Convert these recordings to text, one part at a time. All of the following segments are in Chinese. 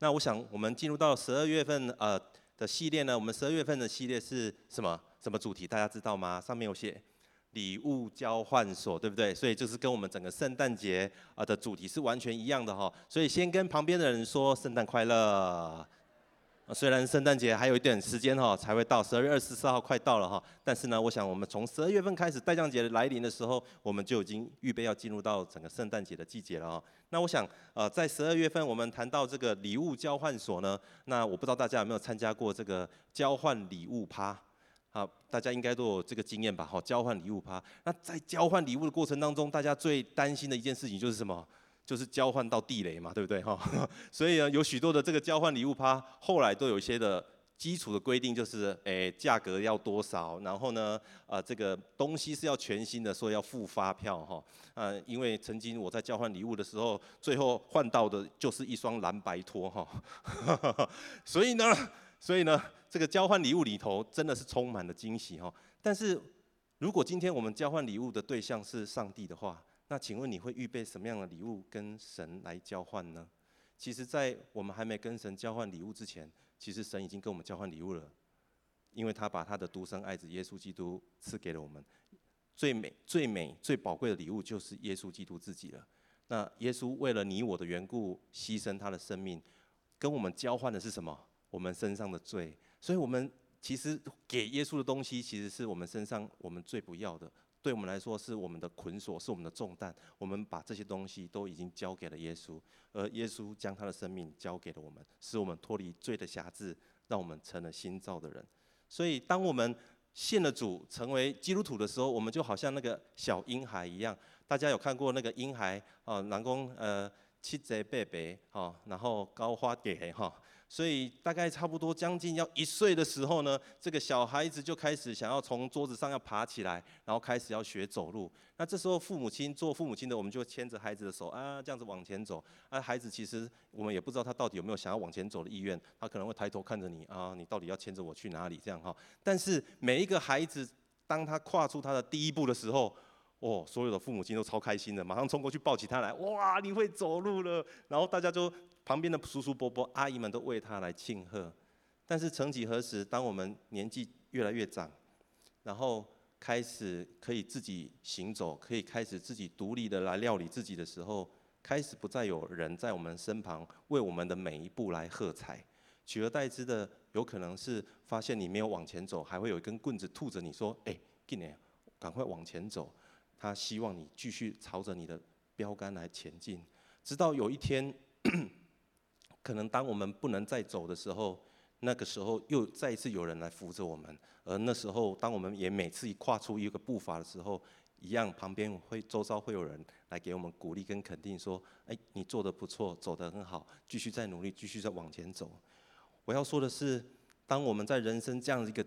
那我想，我们进入到十二月份呃的系列呢，我们十二月份的系列是什么？什么主题？大家知道吗？上面有写礼物交换所，对不对？所以就是跟我们整个圣诞节啊的主题是完全一样的哈。所以先跟旁边的人说圣诞快乐。虽然圣诞节还有一点时间哈，才会到十二月二十四号快到了哈，但是呢，我想我们从十二月份开始，待降节来临的时候，我们就已经预备要进入到整个圣诞节的季节了哈。那我想，呃，在十二月份我们谈到这个礼物交换所呢，那我不知道大家有没有参加过这个交换礼物趴？好，大家应该都有这个经验吧？哈，交换礼物趴。那在交换礼物的过程当中，大家最担心的一件事情就是什么？就是交换到地雷嘛，对不对哈？所以呢，有许多的这个交换礼物趴，后来都有一些的基础的规定，就是诶价格要多少，然后呢，啊这个东西是要全新的，所以要付发票哈。嗯，因为曾经我在交换礼物的时候，最后换到的就是一双蓝白拖哈。所以呢，所以呢，这个交换礼物里头真的是充满了惊喜哈。但是如果今天我们交换礼物的对象是上帝的话，那请问你会预备什么样的礼物跟神来交换呢？其实，在我们还没跟神交换礼物之前，其实神已经跟我们交换礼物了，因为他把他的独生爱子耶稣基督赐给了我们。最美、最美、最宝贵的礼物就是耶稣基督自己了。那耶稣为了你我的缘故牺牲他的生命，跟我们交换的是什么？我们身上的罪。所以，我们其实给耶稣的东西，其实是我们身上我们最不要的。对我们来说是我们的捆锁，是我们的重担。我们把这些东西都已经交给了耶稣，而耶稣将他的生命交给了我们，使我们脱离罪的辖制，让我们成了新造的人。所以，当我们信了主，成为基督徒的时候，我们就好像那个小婴孩一样。大家有看过那个婴孩啊？南宫呃，七贼贝贝哈，然后高花蝶哈。所以大概差不多将近要一岁的时候呢，这个小孩子就开始想要从桌子上要爬起来，然后开始要学走路。那这时候父母亲做父母亲的，我们就牵着孩子的手啊，这样子往前走。啊，孩子其实我们也不知道他到底有没有想要往前走的意愿，他可能会抬头看着你啊，你到底要牵着我去哪里？这样哈。但是每一个孩子，当他跨出他的第一步的时候，哦，所有的父母亲都超开心的，马上冲过去抱起他来，哇，你会走路了。然后大家就。旁边的叔叔伯伯、阿姨们都为他来庆贺，但是曾几何时，当我们年纪越来越长，然后开始可以自己行走，可以开始自己独立的来料理自己的时候，开始不再有人在我们身旁为我们的每一步来喝彩，取而代之的，有可能是发现你没有往前走，还会有一根棍子吐着你说：“哎，进来赶快往前走。”他希望你继续朝着你的标杆来前进，直到有一天。可能当我们不能再走的时候，那个时候又再一次有人来扶着我们。而那时候，当我们也每次一跨出一个步伐的时候，一样旁边会周遭会有人来给我们鼓励跟肯定，说：“哎，你做得不错，走得很好，继续再努力，继续再往前走。”我要说的是，当我们在人生这样一个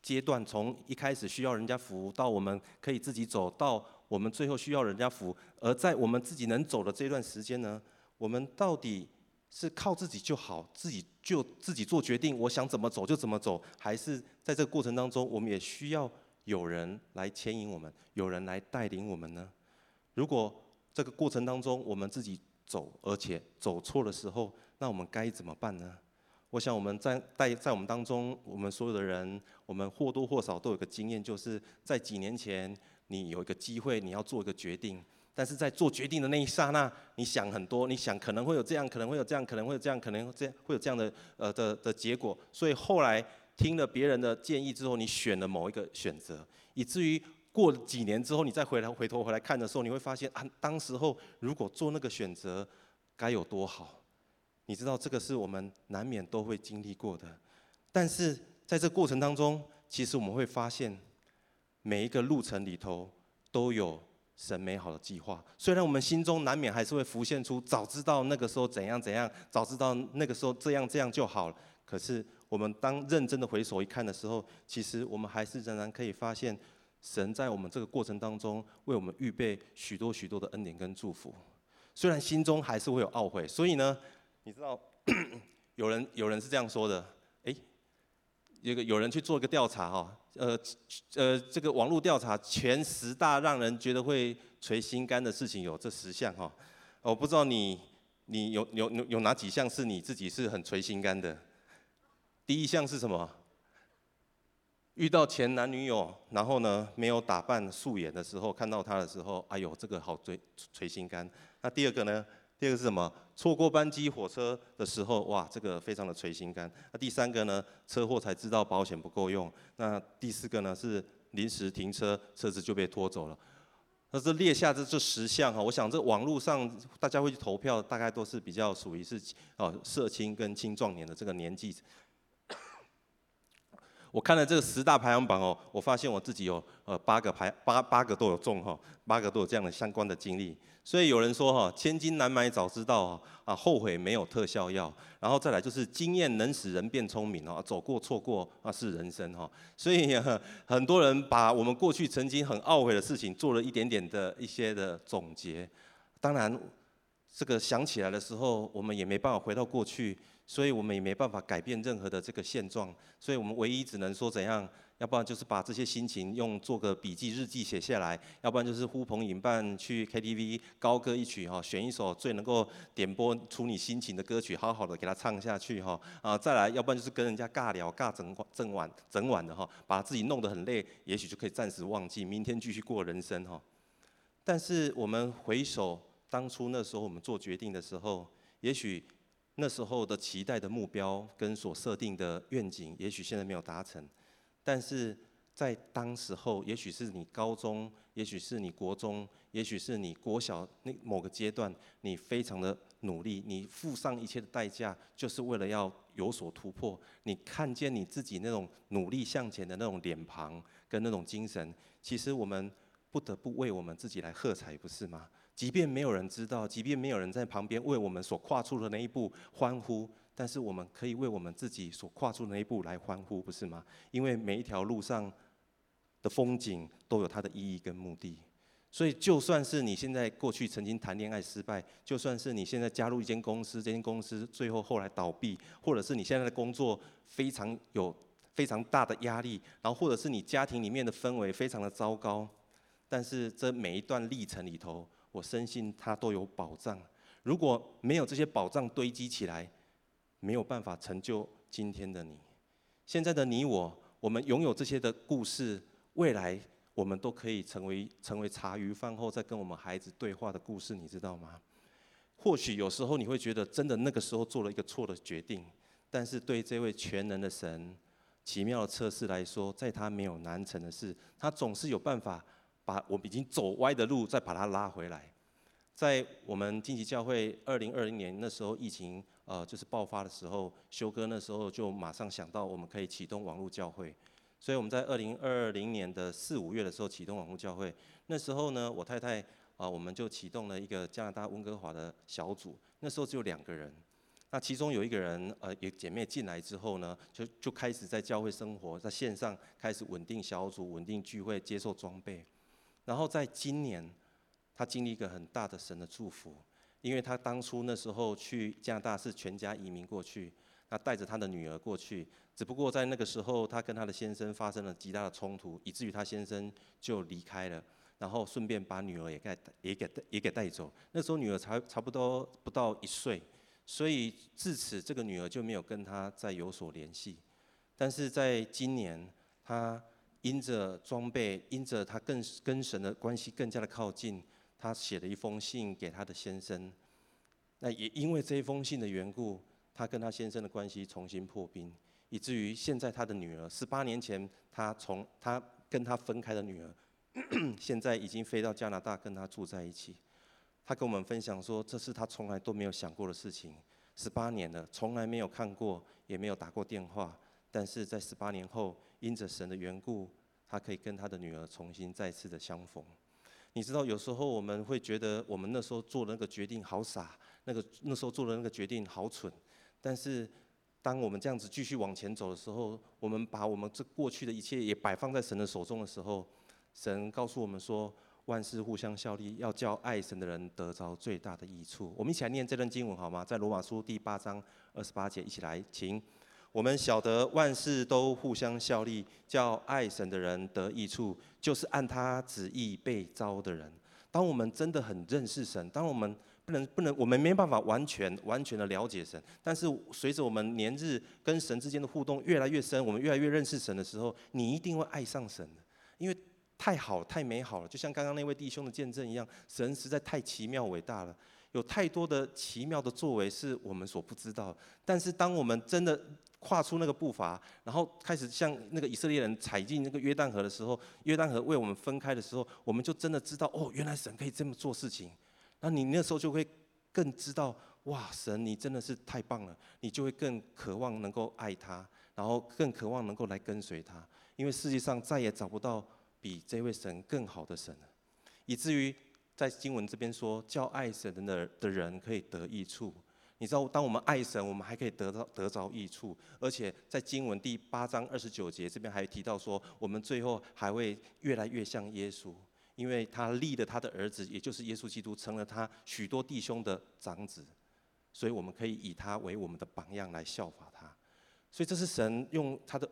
阶段，从一开始需要人家扶，到我们可以自己走，到我们最后需要人家扶，而在我们自己能走的这段时间呢，我们到底？是靠自己就好，自己就自己做决定，我想怎么走就怎么走，还是在这个过程当中，我们也需要有人来牵引我们，有人来带领我们呢？如果这个过程当中我们自己走，而且走错的时候，那我们该怎么办呢？我想我们在在在我们当中，我们所有的人，我们或多或少都有个经验，就是在几年前，你有一个机会，你要做一个决定。但是在做决定的那一刹那，你想很多，你想可能会有这样，可能会有这样，可能会有这样，可能这样，会有这样的呃的的结果。所以后来听了别人的建议之后，你选了某一个选择，以至于过了几年之后，你再回来回头回来看的时候，你会发现啊，当时候如果做那个选择，该有多好。你知道这个是我们难免都会经历过的。但是在这过程当中，其实我们会发现，每一个路程里头都有。神美好的计划，虽然我们心中难免还是会浮现出早知道那个时候怎样怎样，早知道那个时候这样这样就好了。可是我们当认真的回首一看的时候，其实我们还是仍然可以发现，神在我们这个过程当中为我们预备许多许多的恩典跟祝福。虽然心中还是会有懊悔，所以呢，你知道，有人有人是这样说的，有个有人去做一个调查哈。呃呃，这个网络调查前十大让人觉得会捶心肝的事情有这十项哈，我不知道你你有有有有哪几项是你自己是很捶心肝的？第一项是什么？遇到前男女友，然后呢没有打扮素颜的时候，看到他的时候，哎呦，这个好捶捶心肝。那第二个呢？第二个是什么？错过班机火车的时候，哇，这个非常的捶心肝。那第三个呢？车祸才知道保险不够用。那第四个呢？是临时停车，车子就被拖走了。那这列下这这十项哈，我想这网络上大家会去投票，大概都是比较属于是哦，社青跟青壮年的这个年纪。我看了这个十大排行榜哦，我发现我自己有呃八个排八八个都有中哈，八个都有这样的相关的经历。所以有人说哈，千金难买早知道啊，后悔没有特效药。然后再来就是经验能使人变聪明哦，走过错过啊是人生哈。所以很多人把我们过去曾经很懊悔的事情做了一点点的一些的总结。当然，这个想起来的时候，我们也没办法回到过去。所以我们也没办法改变任何的这个现状，所以我们唯一只能说怎样，要不然就是把这些心情用做个笔记日记写下来，要不然就是呼朋引伴去 KTV 高歌一曲哈，选一首最能够点播出你心情的歌曲，好好的给他唱下去哈啊，再来，要不然就是跟人家尬聊尬整整晚整晚的哈，把自己弄得很累，也许就可以暂时忘记，明天继续过人生哈。但是我们回首当初那时候我们做决定的时候，也许。那时候的期待的目标跟所设定的愿景，也许现在没有达成，但是在当时候，也许是你高中，也许是你国中，也许是你国小那某个阶段，你非常的努力，你付上一切的代价，就是为了要有所突破。你看见你自己那种努力向前的那种脸庞跟那种精神，其实我们不得不为我们自己来喝彩，不是吗？即便没有人知道，即便没有人在旁边为我们所跨出的那一步欢呼，但是我们可以为我们自己所跨出的那一步来欢呼，不是吗？因为每一条路上的风景都有它的意义跟目的。所以，就算是你现在过去曾经谈恋爱失败，就算是你现在加入一间公司，这间公司最后后来倒闭，或者是你现在的工作非常有非常大的压力，然后或者是你家庭里面的氛围非常的糟糕，但是这每一段历程里头。我深信它都有保障。如果没有这些保障堆积起来，没有办法成就今天的你。现在的你我，我们拥有这些的故事，未来我们都可以成为成为茶余饭后在跟我们孩子对话的故事，你知道吗？或许有时候你会觉得，真的那个时候做了一个错的决定，但是对这位全能的神奇妙的测试来说，在他没有难成的事，他总是有办法。把我们已经走歪的路再把它拉回来，在我们金旗教会二零二零年那时候疫情呃就是爆发的时候，修哥那时候就马上想到我们可以启动网络教会，所以我们在二零二零年的四五月的时候启动网络教会。那时候呢，我太太啊我们就启动了一个加拿大温哥华的小组，那时候只有两个人，那其中有一个人呃有姐妹进来之后呢，就就开始在教会生活，在线上开始稳定小组、稳定聚会、接受装备。然后在今年，他经历一个很大的神的祝福，因为他当初那时候去加拿大是全家移民过去，他带着他的女儿过去，只不过在那个时候他跟他的先生发生了极大的冲突，以至于他先生就离开了，然后顺便把女儿也带也给也给带走。那时候女儿才差不多不到一岁，所以自此这个女儿就没有跟他再有所联系。但是在今年他。因着装备，因着他更跟神的关系更加的靠近，他写了一封信给他的先生。那也因为这一封信的缘故，他跟他先生的关系重新破冰，以至于现在他的女儿，十八年前他从他跟他分开的女儿，现在已经飞到加拿大跟他住在一起。他跟我们分享说，这是他从来都没有想过的事情。十八年了，从来没有看过，也没有打过电话。但是在十八年后，因着神的缘故，他可以跟他的女儿重新再次的相逢。你知道，有时候我们会觉得，我们那时候做的那个决定好傻，那个那时候做的那个决定好蠢。但是，当我们这样子继续往前走的时候，我们把我们这过去的一切也摆放在神的手中的时候，神告诉我们说，万事互相效力，要叫爱神的人得着最大的益处。我们一起来念这段经文好吗？在罗马书第八章二十八节，一起来，请。我们晓得万事都互相效力，叫爱神的人得益处，就是按他旨意被招的人。当我们真的很认识神，当我们不能不能，我们没办法完全完全的了解神。但是随着我们年日跟神之间的互动越来越深，我们越来越认识神的时候，你一定会爱上神的，因为太好太美好了。就像刚刚那位弟兄的见证一样，神实在太奇妙伟大了，有太多的奇妙的作为是我们所不知道。但是当我们真的跨出那个步伐，然后开始像那个以色列人踩进那个约旦河的时候，约旦河为我们分开的时候，我们就真的知道哦，原来神可以这么做事情。那你那时候就会更知道，哇，神你真的是太棒了，你就会更渴望能够爱他，然后更渴望能够来跟随他，因为世界上再也找不到比这位神更好的神了，以至于在经文这边说，叫爱神的的人可以得益处。你知道，当我们爱神，我们还可以得到得着益处，而且在经文第八章二十九节这边还提到说，我们最后还会越来越像耶稣，因为他立了他的儿子，也就是耶稣基督，成了他许多弟兄的长子，所以我们可以以他为我们的榜样来效法他。所以这是神用他的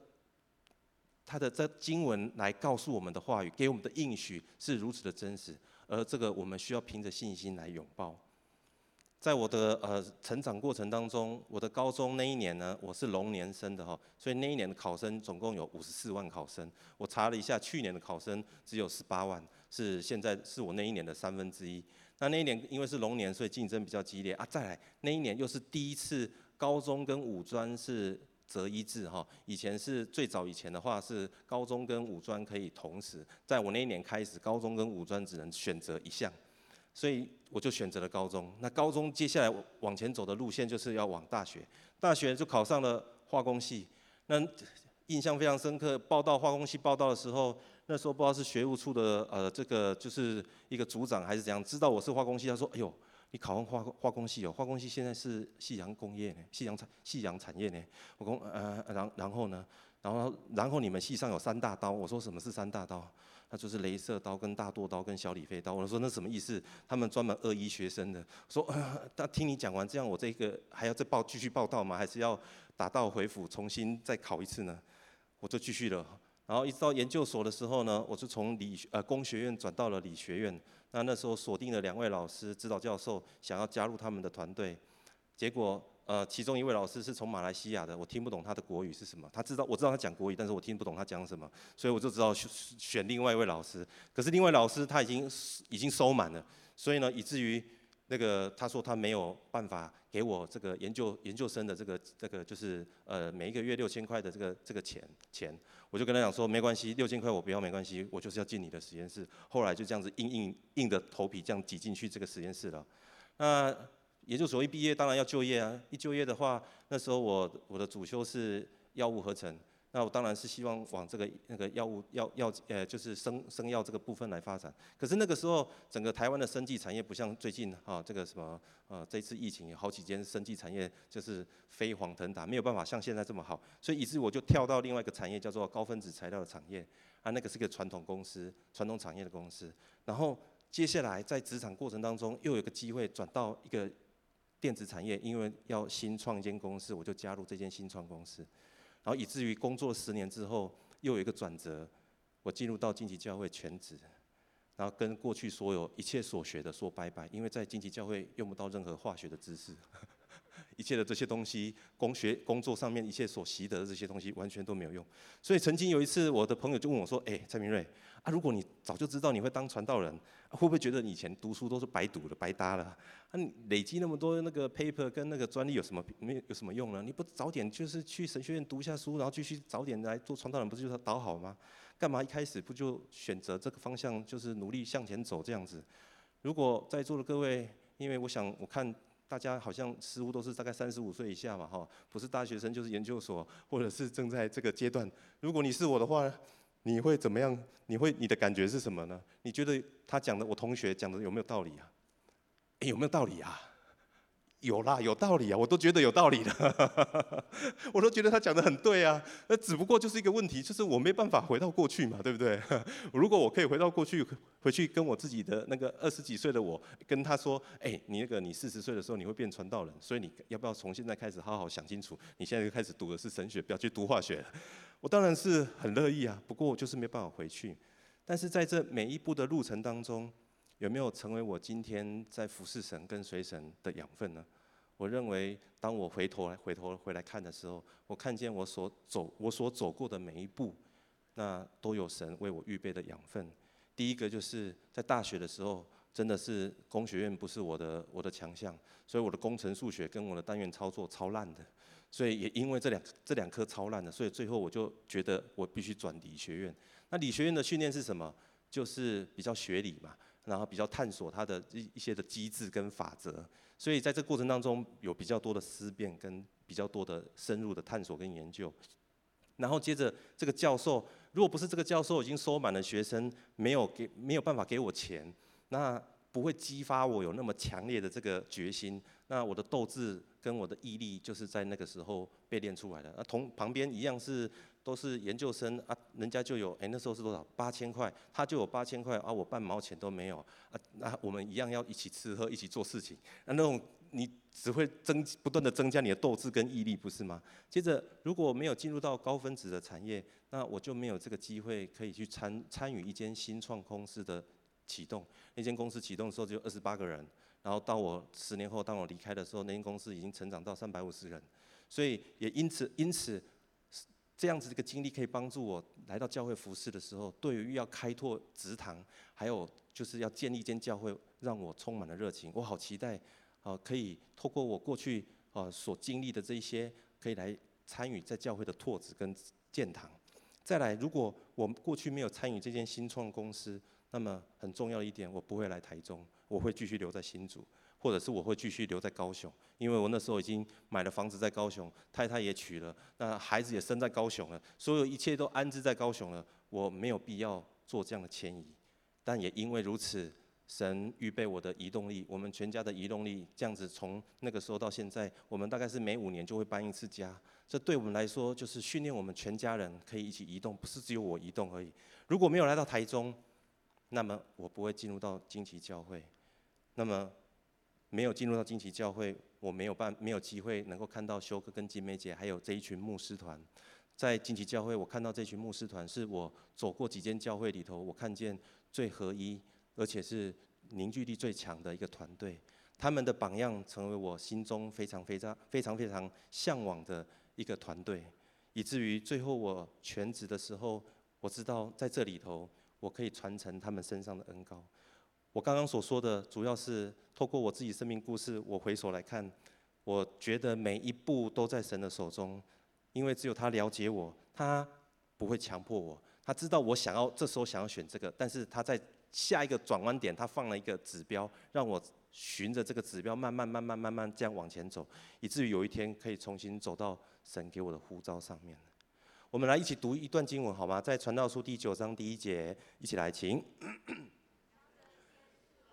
他的这经文来告诉我们的话语，给我们的应许是如此的真实，而这个我们需要凭着信心来拥抱。在我的呃成长过程当中，我的高中那一年呢，我是龙年生的哈，所以那一年的考生总共有五十四万考生。我查了一下，去年的考生只有十八万，是现在是我那一年的三分之一。那那一年因为是龙年，所以竞争比较激烈啊。再来那一年又是第一次高中跟五专是择一制哈，以前是最早以前的话是高中跟五专可以同时，在我那一年开始，高中跟五专只能选择一项。所以我就选择了高中。那高中接下来往前走的路线就是要往大学。大学就考上了化工系。那印象非常深刻，报到化工系报到的时候，那时候不知道是学务处的呃这个就是一个组长还是怎样，知道我是化工系，他说：“哎呦，你考上化化工系哦，化工系现在是夕阳工业呢，夕阳产夕阳产业呢。”我说：“呃，然然后呢？然后然后你们系上有三大刀。”我说：“什么是三大刀？”那就是镭射刀、跟大剁刀、跟小李飞刀。我说那什么意思？他们专门二医学生的。说，那、呃、听你讲完这样，我这个还要再报继续报道吗？还是要打道回府重新再考一次呢？我就继续了。然后一直到研究所的时候呢，我就从理呃工学院转到了理学院。那那时候锁定了两位老师、指导教授，想要加入他们的团队，结果。呃，其中一位老师是从马来西亚的，我听不懂他的国语是什么。他知道，我知道他讲国语，但是我听不懂他讲什么，所以我就知道选选另外一位老师。可是另外老师他已经已经收满了，所以呢，以至于那个他说他没有办法给我这个研究研究生的这个这个就是呃每一个月六千块的这个这个钱钱，我就跟他讲说没关系，六千块我不要没关系，我就是要进你的实验室。后来就这样子硬硬硬着头皮这样挤进去这个实验室了。那。研究所一毕业，当然要就业啊！一就业的话，那时候我我的主修是药物合成，那我当然是希望往这个那个药物药药呃，就是生生药这个部分来发展。可是那个时候，整个台湾的生技产业不像最近啊，这个什么呃，这次疫情有好几间生技产业就是飞黄腾达，没有办法像现在这么好，所以以致我就跳到另外一个产业，叫做高分子材料的产业啊，那个是个传统公司，传统产业的公司。然后接下来在职场过程当中，又有个机会转到一个。电子产业，因为要新创一间公司，我就加入这间新创公司，然后以至于工作十年之后，又有一个转折，我进入到晋级教会全职，然后跟过去所有一切所学的说拜拜，因为在晋级教会用不到任何化学的知识。一切的这些东西，工学工作上面一切所习得的这些东西，完全都没有用。所以曾经有一次，我的朋友就问我说：“哎，蔡明瑞啊，如果你早就知道你会当传道人，会不会觉得以前读书都是白读的、白搭了？啊，你累积那么多那个 paper 跟那个专利有什么没有有什么用呢？你不早点就是去神学院读一下书，然后继续早点来做传道人，不是就是倒好吗？干嘛一开始不就选择这个方向，就是努力向前走这样子？如果在座的各位，因为我想我看。大家好像似乎都是大概三十五岁以下嘛，哈，不是大学生就是研究所，或者是正在这个阶段。如果你是我的话，你会怎么样？你会你的感觉是什么呢？你觉得他讲的，我同学讲的有没有道理啊？有没有道理啊？有啦，有道理啊，我都觉得有道理的，我都觉得他讲的很对啊。那只不过就是一个问题，就是我没办法回到过去嘛，对不对？如果我可以回到过去，回去跟我自己的那个二十几岁的我，跟他说，哎，你那个你四十岁的时候你会变传道人，所以你要不要从现在开始好好想清楚？你现在就开始读的是神学，不要去读化学。我当然是很乐意啊，不过我就是没办法回去。但是在这每一步的路程当中，有没有成为我今天在服侍神跟随神的养分呢？我认为，当我回头回头回来看的时候，我看见我所走我所走过的每一步，那都有神为我预备的养分。第一个就是在大学的时候，真的是工学院不是我的我的强项，所以我的工程数学跟我的单元操作超烂的，所以也因为这两这两科超烂的，所以最后我就觉得我必须转理学院。那理学院的训练是什么？就是比较学理嘛，然后比较探索它的一一些的机制跟法则，所以在这过程当中有比较多的思辨跟比较多的深入的探索跟研究。然后接着这个教授，如果不是这个教授已经收满了学生，没有给没有办法给我钱，那不会激发我有那么强烈的这个决心。那我的斗志跟我的毅力就是在那个时候被练出来的。那同旁边一样是都是研究生啊，人家就有哎那时候是多少八千块，他就有八千块啊，我半毛钱都没有啊。那我们一样要一起吃喝，一起做事情。那那种你只会增不断的增加你的斗志跟毅力，不是吗？接着如果没有进入到高分子的产业，那我就没有这个机会可以去参参与一间新创公司的启动。那间公司启动的时候只有二十八个人。然后到我十年后，当我离开的时候，那间公司已经成长到三百五十人，所以也因此因此这样子的一个经历可以帮助我来到教会服侍的时候，对于要开拓职堂，还有就是要建立一间教会，让我充满了热情。我好期待，啊，可以透过我过去呃所经历的这一些，可以来参与在教会的拓址跟建堂。再来，如果我过去没有参与这间新创公司，那么很重要的一点，我不会来台中。我会继续留在新竹，或者是我会继续留在高雄，因为我那时候已经买了房子在高雄，太太也娶了，那孩子也生在高雄了，所有一切都安置在高雄了，我没有必要做这样的迁移。但也因为如此，神预备我的移动力，我们全家的移动力，这样子从那个时候到现在，我们大概是每五年就会搬一次家。这对我们来说，就是训练我们全家人可以一起移动，不是只有我移动而已。如果没有来到台中，那么我不会进入到荆棘教会。那么，没有进入到荆棘教会，我没有办没有机会能够看到修哥跟金梅姐，还有这一群牧师团。在荆棘教会，我看到这群牧师团，是我走过几间教会里头，我看见最合一，而且是凝聚力最强的一个团队。他们的榜样，成为我心中非常非常非常非常向往的一个团队，以至于最后我全职的时候，我知道在这里头，我可以传承他们身上的恩膏。我刚刚所说的，主要是透过我自己生命故事，我回首来看，我觉得每一步都在神的手中，因为只有他了解我，他不会强迫我，他知道我想要这时候想要选这个，但是他在下一个转弯点，他放了一个指标，让我循着这个指标慢慢慢慢慢慢这样往前走，以至于有一天可以重新走到神给我的呼召上面。我们来一起读一段经文好吗？在传道书第九章第一节，一起来，请。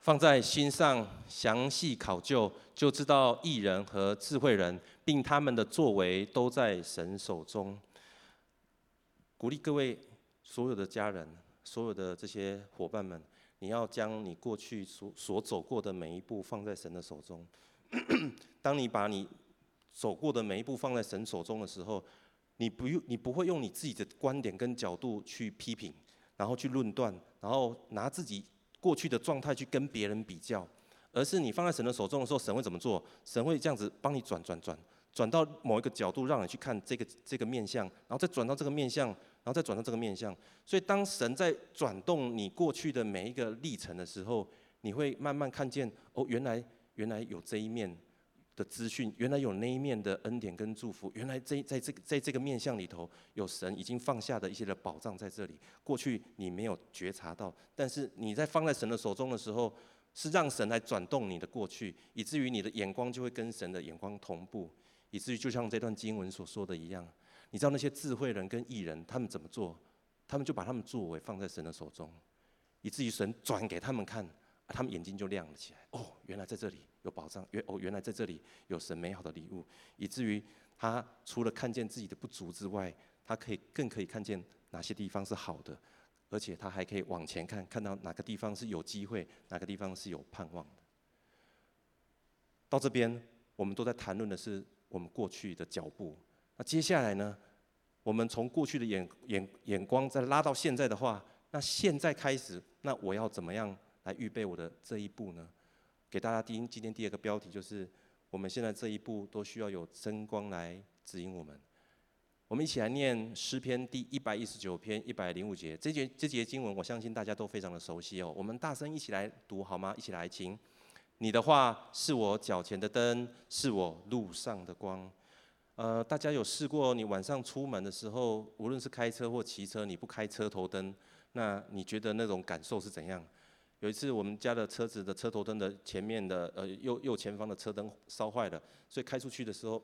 放在心上，详细考究，就知道艺人和智慧人，并他们的作为都在神手中。鼓励各位所有的家人，所有的这些伙伴们，你要将你过去所所走过的每一步放在神的手中。当你把你走过的每一步放在神手中的时候，你不用，你不会用你自己的观点跟角度去批评，然后去论断，然后拿自己。过去的状态去跟别人比较，而是你放在神的手中的时候，神会怎么做？神会这样子帮你转转转，转到某一个角度，让你去看这个这个面相，然后再转到这个面相，然后再转到这个面相。所以当神在转动你过去的每一个历程的时候，你会慢慢看见哦，原来原来有这一面的资讯，原来有那一面的恩典跟祝福，原来这在这个在这个面相里头，有神已经放下的一些的宝藏在这里。过去你没有觉察到，但是你在放在神的手中的时候，是让神来转动你的过去，以至于你的眼光就会跟神的眼光同步，以至于就像这段经文所说的一样，你知道那些智慧人跟艺人他们怎么做？他们就把他们作为放在神的手中，以至于神转给他们看。他们眼睛就亮了起来。哦，原来在这里有保障，原哦原来在这里有神美好的礼物，以至于他除了看见自己的不足之外，他可以更可以看见哪些地方是好的，而且他还可以往前看，看到哪个地方是有机会，哪个地方是有盼望的。到这边，我们都在谈论的是我们过去的脚步。那接下来呢？我们从过去的眼眼眼光再拉到现在的话，那现在开始，那我要怎么样？来预备我的这一步呢？给大家听，今天第二个标题就是，我们现在这一步都需要有真光来指引我们。我们一起来念诗篇第一百一十九篇一百零五节，这节这节经文，我相信大家都非常的熟悉哦。我们大声一起来读好吗？一起来听。你的话是我脚前的灯，是我路上的光。呃，大家有试过你晚上出门的时候，无论是开车或骑车，你不开车头灯，那你觉得那种感受是怎样？有一次我们家的车子的车头灯的前面的呃右右前方的车灯烧坏了，所以开出去的时候，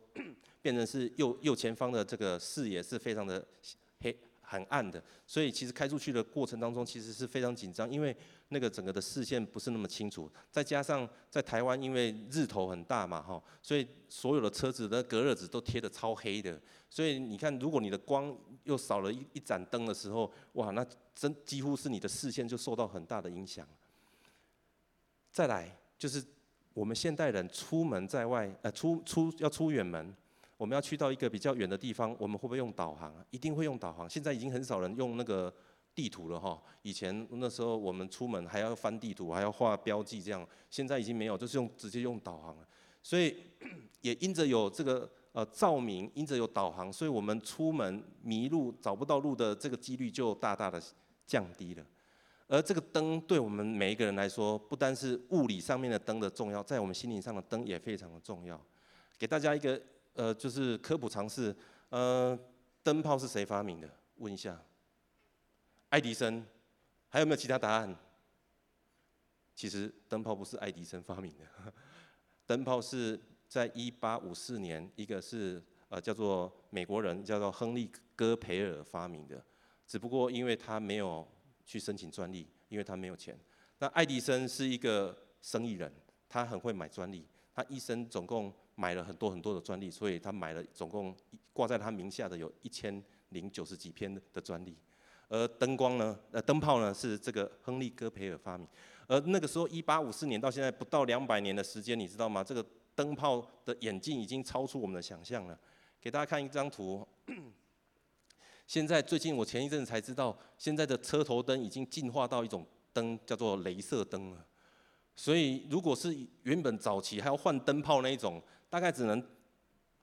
变成是右右前方的这个视野是非常的黑。很暗的，所以其实开出去的过程当中，其实是非常紧张，因为那个整个的视线不是那么清楚，再加上在台湾因为日头很大嘛，哈，所以所有的车子的隔热纸都贴得超黑的，所以你看，如果你的光又少了一一盏灯的时候，哇，那真几乎是你的视线就受到很大的影响。再来就是我们现代人出门在外，呃，出出要出远门。我们要去到一个比较远的地方，我们会不会用导航啊？一定会用导航。现在已经很少人用那个地图了哈。以前那时候我们出门还要翻地图，还要画标记这样。现在已经没有，就是用直接用导航了。所以 也因着有这个呃照明，因着有导航，所以我们出门迷路找不到路的这个几率就大大的降低了。而这个灯对我们每一个人来说，不单是物理上面的灯的重要，在我们心灵上的灯也非常的重要。给大家一个。呃，就是科普常识，呃，灯泡是谁发明的？问一下，爱迪生，还有没有其他答案？其实灯泡不是爱迪生发明的，灯泡是在一八五四年，一个是呃叫做美国人叫做亨利戈培尔发明的，只不过因为他没有去申请专利，因为他没有钱。那爱迪生是一个生意人，他很会买专利，他一生总共。买了很多很多的专利，所以他买了总共挂在他名下的有一千零九十几篇的专利。而灯光呢，呃，灯泡呢是这个亨利·戈培尔发明。而那个时候，一八五四年到现在不到两百年的时间，你知道吗？这个灯泡的演进已经超出我们的想象了。给大家看一张图。现在最近我前一阵子才知道，现在的车头灯已经进化到一种灯，叫做镭射灯了。所以，如果是原本早期还要换灯泡那一种，大概只能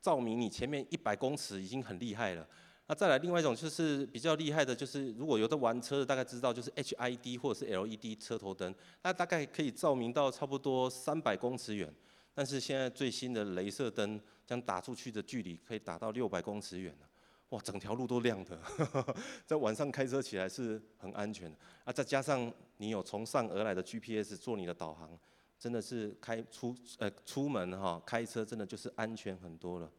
照明你前面一百公尺，已经很厉害了。那再来另外一种就是比较厉害的，就是如果有的玩车的大概知道，就是 HID 或者是 LED 车头灯，那大概可以照明到差不多三百公尺远。但是现在最新的镭射灯将打出去的距离可以打到六百公尺远了，哇，整条路都亮的，在晚上开车起来是很安全的。啊，再加上你有从上而来的 GPS 做你的导航。真的是开出呃出门哈开车真的就是安全很多了。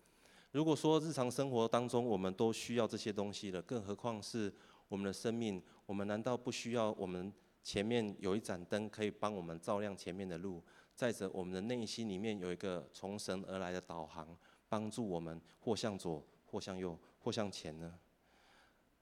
如果说日常生活当中我们都需要这些东西了，更何况是我们的生命，我们难道不需要我们前面有一盏灯可以帮我们照亮前面的路？再者，我们的内心里面有一个从神而来的导航，帮助我们或向左，或向右，或向前呢？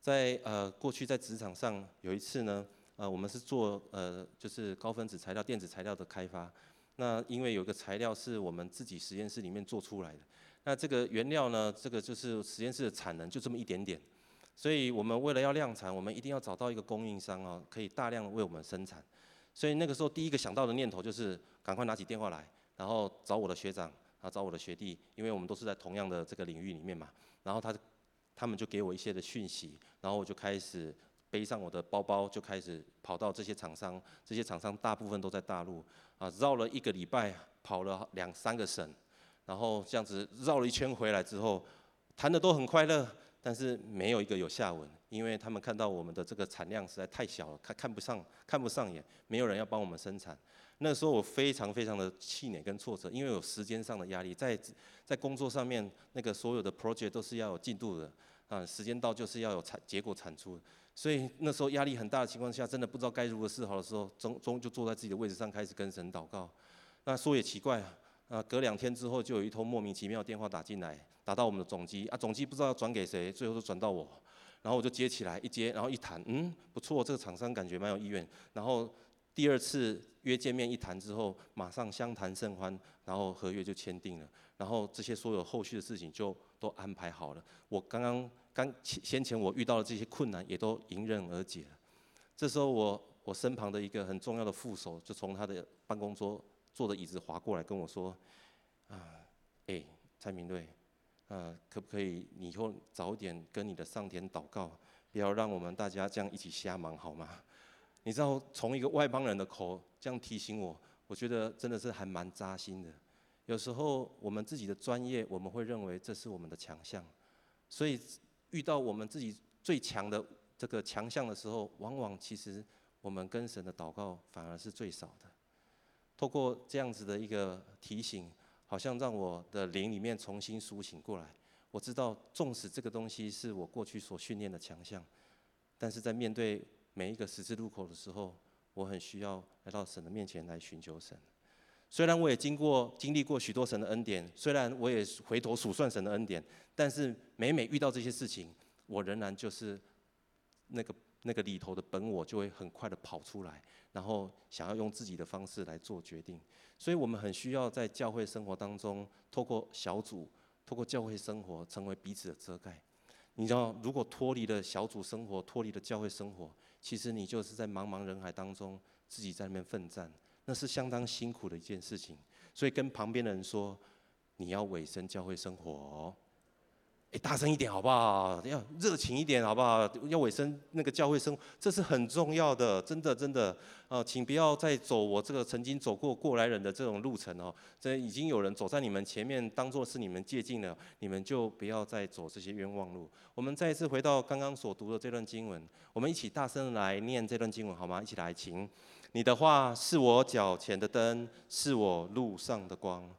在呃过去在职场上有一次呢。呃，我们是做呃，就是高分子材料、电子材料的开发。那因为有个材料是我们自己实验室里面做出来的，那这个原料呢，这个就是实验室的产能就这么一点点，所以我们为了要量产，我们一定要找到一个供应商哦，可以大量为我们生产。所以那个时候第一个想到的念头就是赶快拿起电话来，然后找我的学长，然后找我的学弟，因为我们都是在同样的这个领域里面嘛。然后他他们就给我一些的讯息，然后我就开始。背上我的包包就开始跑到这些厂商，这些厂商大部分都在大陆，啊，绕了一个礼拜，跑了两三个省，然后这样子绕了一圈回来之后，谈的都很快乐，但是没有一个有下文，因为他们看到我们的这个产量实在太小了，看看不上，看不上眼，没有人要帮我们生产。那时候我非常非常的气馁跟挫折，因为有时间上的压力，在在工作上面，那个所有的 project 都是要有进度的，啊，时间到就是要有产结果产出。所以那时候压力很大的情况下，真的不知道该如何是好的时候，终终就坐在自己的位置上开始跟神祷告。那说也奇怪啊，啊，隔两天之后就有一通莫名其妙的电话打进来，打到我们的总机啊，总机不知道要转给谁，最后都转到我，然后我就接起来一接，然后一谈，嗯，不错，这个厂商感觉蛮有意愿。然后第二次约见面一谈之后，马上相谈甚欢，然后合约就签订了，然后这些所有后续的事情就都安排好了。我刚刚。刚先前我遇到的这些困难也都迎刃而解了。这时候我我身旁的一个很重要的副手就从他的办公桌坐的椅子滑过来跟我说：“啊，哎，蔡明瑞，啊，可不可以你以后早点跟你的上天祷告，不要让我们大家这样一起瞎忙好吗？”你知道，从一个外邦人的口这样提醒我，我觉得真的是还蛮扎心的。有时候我们自己的专业，我们会认为这是我们的强项，所以遇到我们自己最强的这个强项的时候，往往其实我们跟神的祷告反而是最少的。透过这样子的一个提醒，好像让我的灵里面重新苏醒过来。我知道，纵使这个东西是我过去所训练的强项，但是在面对每一个十字路口的时候，我很需要来到神的面前来寻求神。虽然我也经过经历过许多神的恩典，虽然我也回头数算神的恩典，但是每每遇到这些事情，我仍然就是那个那个里头的本我就会很快的跑出来，然后想要用自己的方式来做决定。所以我们很需要在教会生活当中，透过小组，透过教会生活，成为彼此的遮盖。你知道，如果脱离了小组生活，脱离了教会生活，其实你就是在茫茫人海当中自己在那边奋战。那是相当辛苦的一件事情，所以跟旁边的人说，你要委身教会生活哦，哎，大声一点好不好？要热情一点好不好？要委身那个教会生活，这是很重要的，真的真的啊，请不要再走我这个曾经走过过来人的这种路程哦。这已经有人走在你们前面，当做是你们借镜了，你们就不要再走这些冤枉路。我们再一次回到刚刚所读的这段经文，我们一起大声来念这段经文好吗？一起来，请。你的话是我脚前的灯，是我路上的光。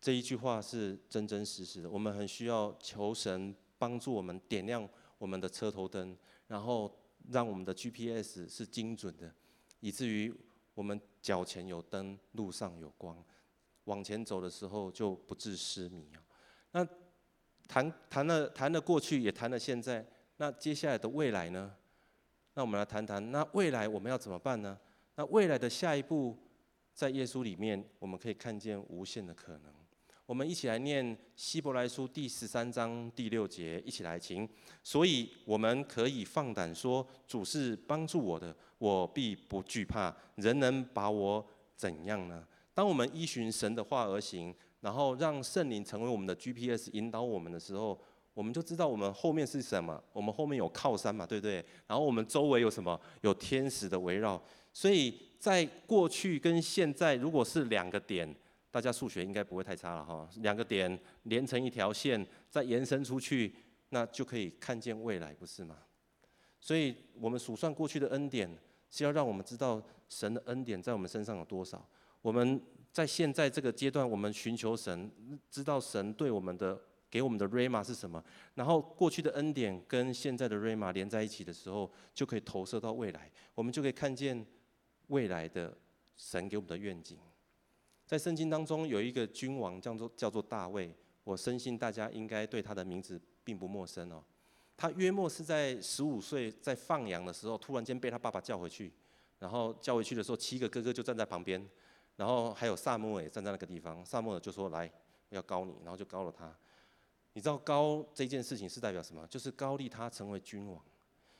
这一句话是真真实实的。我们很需要求神帮助我们点亮我们的车头灯，然后让我们的 GPS 是精准的，以至于我们脚前有灯，路上有光，往前走的时候就不致失迷啊。那谈谈了谈了过去，也谈了现在，那接下来的未来呢？那我们来谈谈，那未来我们要怎么办呢？那未来的下一步，在耶稣里面，我们可以看见无限的可能。我们一起来念希伯来书第十三章第六节，一起来请。所以我们可以放胆说，主是帮助我的，我必不惧怕。人能把我怎样呢？当我们依循神的话而行，然后让圣灵成为我们的 GPS 引导我们的时候，我们就知道我们后面是什么。我们后面有靠山嘛，对不对？然后我们周围有什么？有天使的围绕。所以在过去跟现在，如果是两个点，大家数学应该不会太差了哈。两个点连成一条线，再延伸出去，那就可以看见未来，不是吗？所以我们数算过去的恩典，是要让我们知道神的恩典在我们身上有多少。我们在现在这个阶段，我们寻求神，知道神对我们的给我们的 Rhema 是什么，然后过去的恩典跟现在的 Rhema 连在一起的时候，就可以投射到未来，我们就可以看见。未来的神给我们的愿景，在圣经当中有一个君王叫做叫做大卫，我深信大家应该对他的名字并不陌生哦。他约莫是在十五岁在放羊的时候，突然间被他爸爸叫回去，然后叫回去的时候，七个哥哥就站在旁边，然后还有撒母耳站在那个地方，撒母耳就说来要膏你，然后就膏了他。你知道膏这件事情是代表什么？就是膏立他成为君王。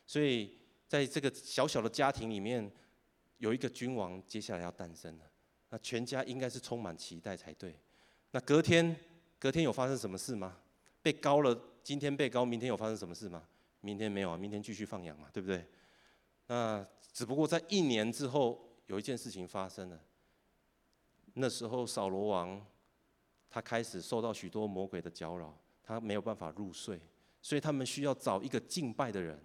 所以在这个小小的家庭里面。有一个君王接下来要诞生了，那全家应该是充满期待才对。那隔天，隔天有发生什么事吗？被高了，今天被高，明天有发生什么事吗？明天没有啊，明天继续放羊嘛，对不对？那只不过在一年之后，有一件事情发生了。那时候扫罗王他开始受到许多魔鬼的搅扰，他没有办法入睡，所以他们需要找一个敬拜的人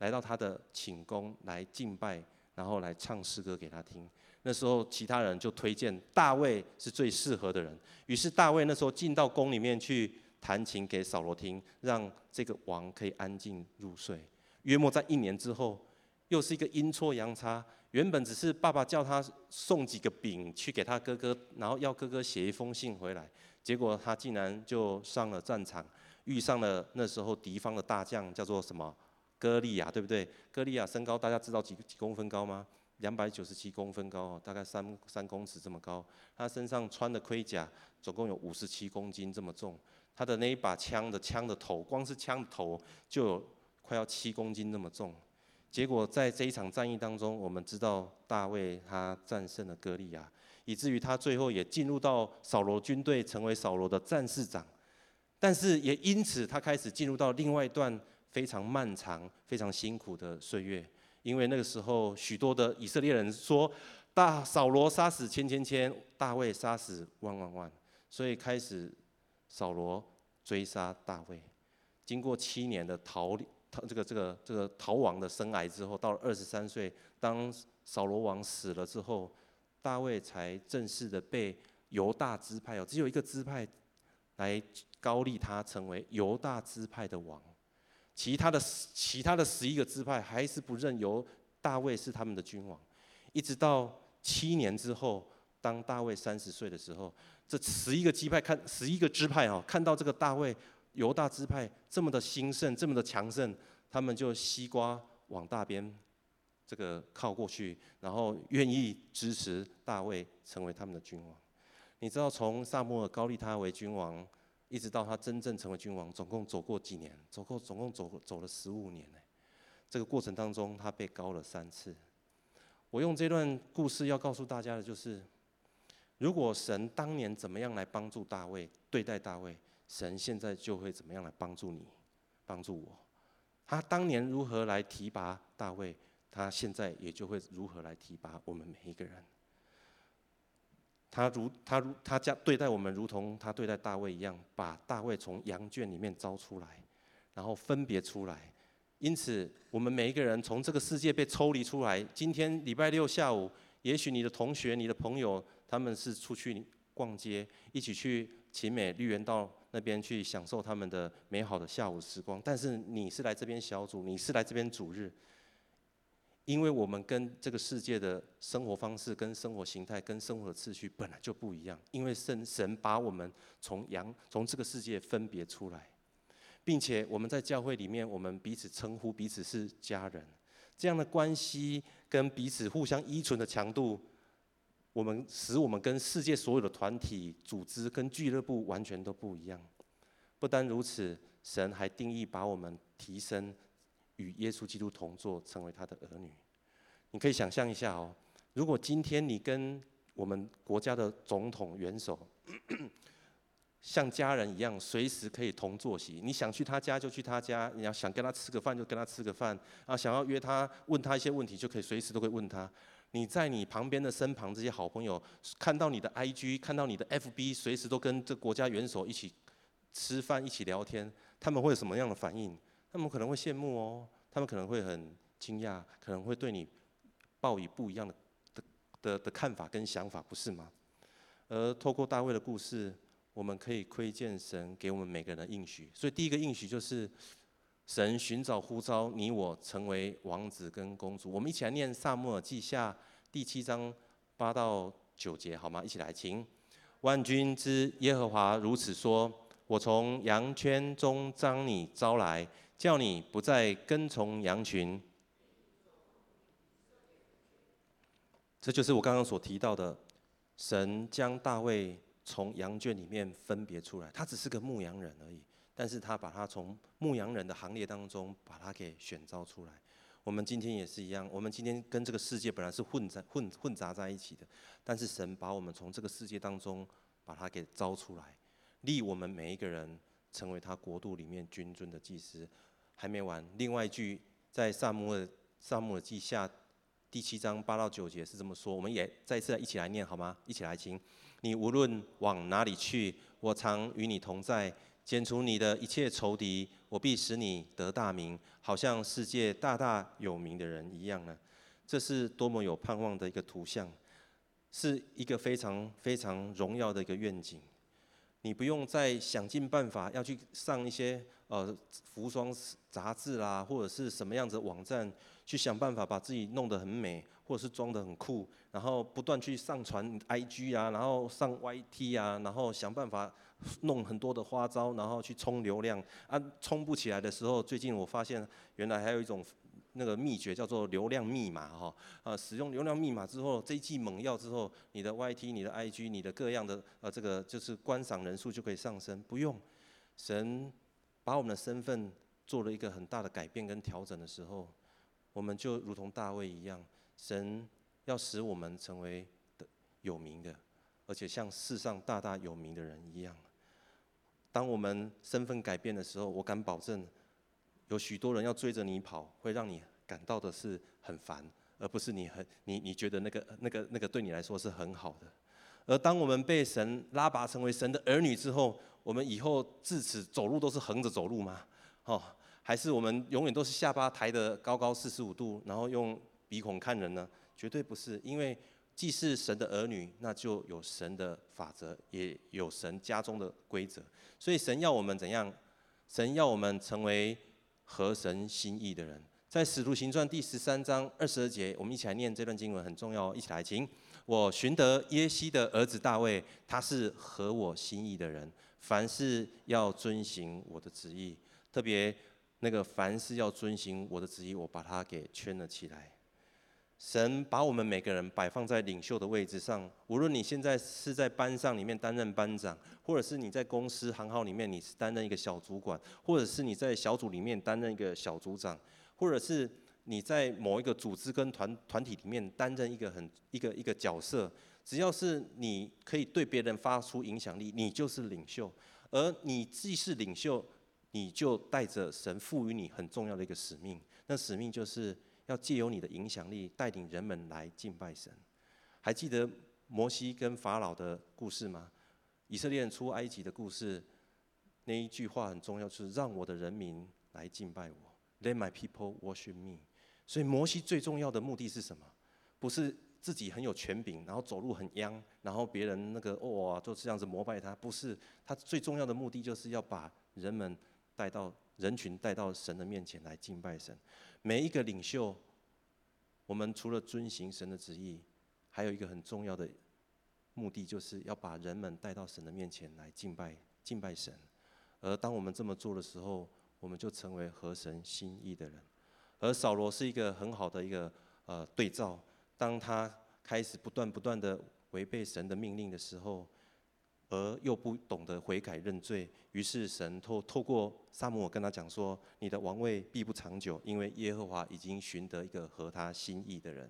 来到他的寝宫来敬拜。然后来唱诗歌给他听。那时候其他人就推荐大卫是最适合的人。于是大卫那时候进到宫里面去弹琴给扫罗听，让这个王可以安静入睡。约莫在一年之后，又是一个阴错阳差。原本只是爸爸叫他送几个饼去给他哥哥，然后要哥哥写一封信回来。结果他竟然就上了战场，遇上了那时候敌方的大将，叫做什么？歌利亚对不对？歌利亚身高大家知道几几公分高吗？两百九十七公分高，大概三三公尺这么高。他身上穿的盔甲总共有五十七公斤这么重。他的那一把枪的枪的头，光是枪的头就有快要七公斤那么重。结果在这一场战役当中，我们知道大卫他战胜了歌利亚，以至于他最后也进入到扫罗军队，成为扫罗的战士长。但是也因此，他开始进入到另外一段非常漫长、非常辛苦的岁月。因为那个时候，许多的以色列人说，大扫罗杀死千千千，大卫杀死万万万，所以开始扫罗追杀大卫。经过七年的逃逃这个这个这个逃亡的生涯之后，到了二十三岁，当扫罗王死了之后，大卫才正式的被犹大支派哦，只有一个支派来高立他成为犹大支派的王。其他的其他的十一个支派还是不认由大卫是他们的君王，一直到七年之后，当大卫三十岁的时候，这十一个支派看十一个支派哦，看到这个大卫犹大支派这么的兴盛，这么的强盛，他们就西瓜往大边这个靠过去，然后愿意支持大卫成为他们的君王。你知道从撒母耳高利他为君王，一直到他真正成为君王，总共走过几年？走过总共走走了十五年呢。这个过程当中，他被高了三次。我用这段故事要告诉大家的就是：如果神当年怎么样来帮助大卫，对待大卫，神现在就会怎么样来帮助你，帮助我。他当年如何来提拔大卫，他现在也就会如何来提拔我们每一个人。他如他如他将对待我们，如同他对待大卫一样，把大卫从羊圈里面招出来，然后分别出来。因此，我们每一个人从这个世界被抽离出来。今天礼拜六下午，也许你的同学、你的朋友，他们是出去逛街，一起去勤美绿园道那边去享受他们的美好的下午时光。但是你是来这边小组，你是来这边主日。因为我们跟这个世界的生活方式、跟生活形态、跟生活的次序本来就不一样。因为神神把我们从羊从这个世界分别出来，并且我们在教会里面，我们彼此称呼彼此是家人，这样的关系跟彼此互相依存的强度，我们使我们跟世界所有的团体、组织跟俱乐部完全都不一样。不单如此，神还定义把我们提升。与耶稣基督同坐，成为他的儿女。你可以想象一下哦，如果今天你跟我们国家的总统元首，像家人一样，随时可以同坐席。你想去他家就去他家，你要想跟他吃个饭就跟他吃个饭啊，想要约他问他一些问题就可以随时都可以问他。你在你旁边的身旁这些好朋友，看到你的 IG，看到你的 FB，随时都跟这国家元首一起吃饭、一起聊天，他们会有什么样的反应？他们可能会羡慕哦，他们可能会很惊讶，可能会对你抱以不一样的的的的看法跟想法，不是吗？而透过大卫的故事，我们可以窥见神给我们每个人的应许。所以第一个应许就是，神寻找呼召你我成为王子跟公主。我们一起来念撒母耳记下第七章八到九节，好吗？一起来，请万军之耶和华如此说：我从羊圈中将你招来。叫你不再跟从羊群，这就是我刚刚所提到的，神将大卫从羊圈里面分别出来，他只是个牧羊人而已，但是他把他从牧羊人的行列当中把他给选召出来。我们今天也是一样，我们今天跟这个世界本来是混在混混杂在一起的，但是神把我们从这个世界当中把他给召出来，立我们每一个人成为他国度里面君尊的祭司。还没完，另外一句在撒母尔撒母耳记下第七章八到九节是这么说，我们也再次一起来念好吗？一起来听。你无论往哪里去，我常与你同在，剪除你的一切仇敌，我必使你得大名，好像世界大大有名的人一样呢。这是多么有盼望的一个图像，是一个非常非常荣耀的一个愿景。你不用再想尽办法要去上一些呃服装杂志啦，或者是什么样子的网站，去想办法把自己弄得很美，或者是装得很酷，然后不断去上传 IG 啊，然后上 YT 啊，然后想办法弄很多的花招，然后去冲流量啊，冲不起来的时候，最近我发现原来还有一种。那个秘诀叫做流量密码哈，呃，使用流量密码之后，这一剂猛药之后，你的 YT、你的 IG、你的各样的呃这个就是观赏人数就可以上升。不用，神把我们的身份做了一个很大的改变跟调整的时候，我们就如同大卫一样，神要使我们成为的有名的，而且像世上大大有名的人一样。当我们身份改变的时候，我敢保证，有许多人要追着你跑，会让你感到的是很烦，而不是你很你你觉得那个那个那个对你来说是很好的。而当我们被神拉拔成为神的儿女之后，我们以后自此走路都是横着走路吗？哦，还是我们永远都是下巴抬得高高四十五度，然后用鼻孔看人呢？绝对不是，因为。既是神的儿女，那就有神的法则，也有神家中的规则。所以神要我们怎样？神要我们成为合神心意的人。在使徒行传第十三章二十二节，我们一起来念这段经文，很重要，一起来听。我寻得耶西的儿子大卫，他是合我心意的人，凡事要遵行我的旨意。特别那个凡事要遵行我的旨意，我把它给圈了起来。神把我们每个人摆放在领袖的位置上，无论你现在是在班上里面担任班长，或者是你在公司行号里面你是担任一个小主管，或者是你在小组里面担任一个小组长，或者是你在某一个组织跟团团体里面担任一个很一个一个角色，只要是你可以对别人发出影响力，你就是领袖。而你既是领袖，你就带着神赋予你很重要的一个使命，那使命就是。要借由你的影响力带领人们来敬拜神。还记得摩西跟法老的故事吗？以色列人出埃及的故事，那一句话很重要，就是让我的人民来敬拜我。Let my people worship me。所以摩西最重要的目的是什么？不是自己很有权柄，然后走路很央，然后别人那个哇都这样子膜拜他。不是，他最重要的目的就是要把人们带到人群带到神的面前来敬拜神。每一个领袖，我们除了遵行神的旨意，还有一个很重要的目的，就是要把人们带到神的面前来敬拜敬拜神。而当我们这么做的时候，我们就成为合神心意的人。而扫罗是一个很好的一个呃对照，当他开始不断不断的违背神的命令的时候。而又不懂得悔改认罪，于是神透透过撒母耳跟他讲说：“你的王位必不长久，因为耶和华已经寻得一个合他心意的人。”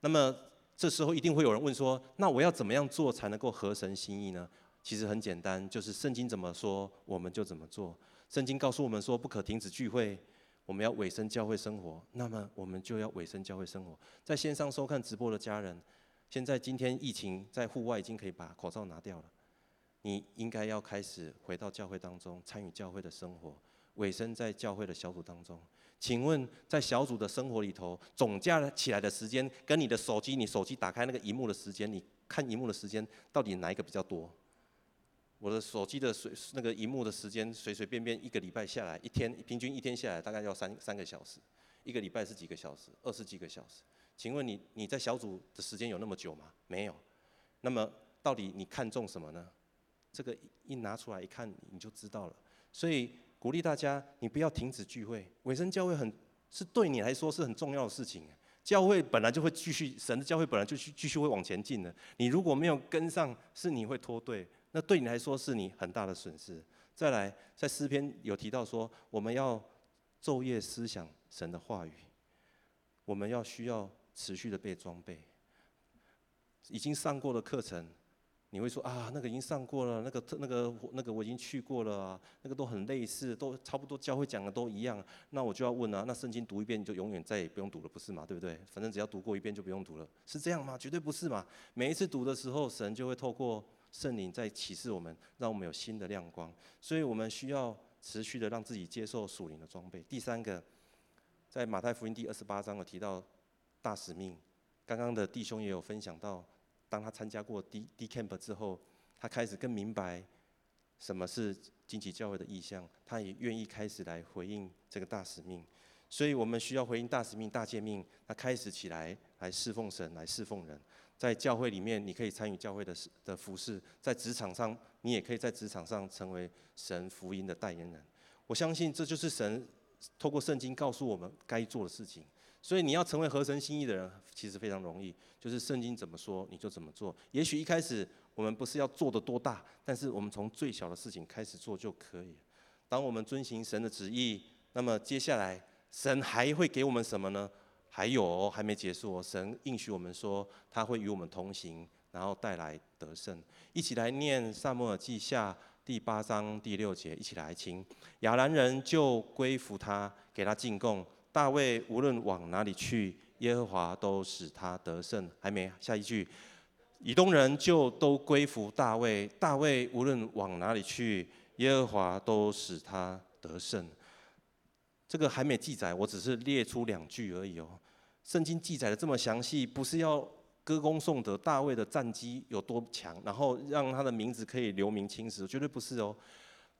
那么这时候一定会有人问说：“那我要怎么样做才能够合神心意呢？”其实很简单，就是圣经怎么说，我们就怎么做。圣经告诉我们说，不可停止聚会，我们要委身教会生活，那么我们就要委身教会生活。在线上收看直播的家人。现在今天疫情在户外已经可以把口罩拿掉了，你应该要开始回到教会当中参与教会的生活，委身在教会的小组当中。请问在小组的生活里头，总加起来的时间，跟你的手机，你手机打开那个荧幕的时间，你看荧幕的时间，到底哪一个比较多？我的手机的随那个荧幕的时间，随随便便一个礼拜下来，一天平均一天下来大概要三三个小时，一个礼拜是几个小时？二十几个小时。请问你你在小组的时间有那么久吗？没有。那么到底你看重什么呢？这个一拿出来一看你就知道了。所以鼓励大家，你不要停止聚会。委身教会很是对你来说是很重要的事情。教会本来就会继续，神的教会本来就继继续会往前进的。你如果没有跟上，是你会脱队。那对你来说是你很大的损失。再来，在诗篇有提到说，我们要昼夜思想神的话语，我们要需要。持续的被装备，已经上过的课程，你会说啊，那个已经上过了，那个特那个那个我已经去过了啊，那个都很类似，都差不多教会讲的都一样，那我就要问啊，那圣经读一遍你就永远再也不用读了，不是嘛？对不对？反正只要读过一遍就不用读了，是这样吗？绝对不是嘛！每一次读的时候，神就会透过圣灵在启示我们，让我们有新的亮光，所以我们需要持续的让自己接受属灵的装备。第三个，在马太福音第二十八章有提到。大使命，刚刚的弟兄也有分享到，当他参加过 D D Camp 之后，他开始更明白什么是荆棘教会的意向，他也愿意开始来回应这个大使命。所以我们需要回应大使命、大诫命，他开始起来来侍奉神、来侍奉人。在教会里面，你可以参与教会的的服事；在职场上，你也可以在职场上成为神福音的代言人。我相信这就是神透过圣经告诉我们该做的事情。所以你要成为合神心意的人，其实非常容易，就是圣经怎么说你就怎么做。也许一开始我们不是要做的多大，但是我们从最小的事情开始做就可以。当我们遵行神的旨意，那么接下来神还会给我们什么呢？还有，还没结束哦。神应许我们说，他会与我们同行，然后带来得胜。一起来念《撒母耳记下》第八章第六节，一起来听。亚兰人就归服他，给他进贡。大卫无论往哪里去，耶和华都使他得胜。还没下一句，以东人就都归服大卫。大卫无论往哪里去，耶和华都使他得胜。这个还没记载，我只是列出两句而已哦。圣经记载的这么详细，不是要歌功颂德大卫的战绩有多强，然后让他的名字可以留名青史，绝对不是哦。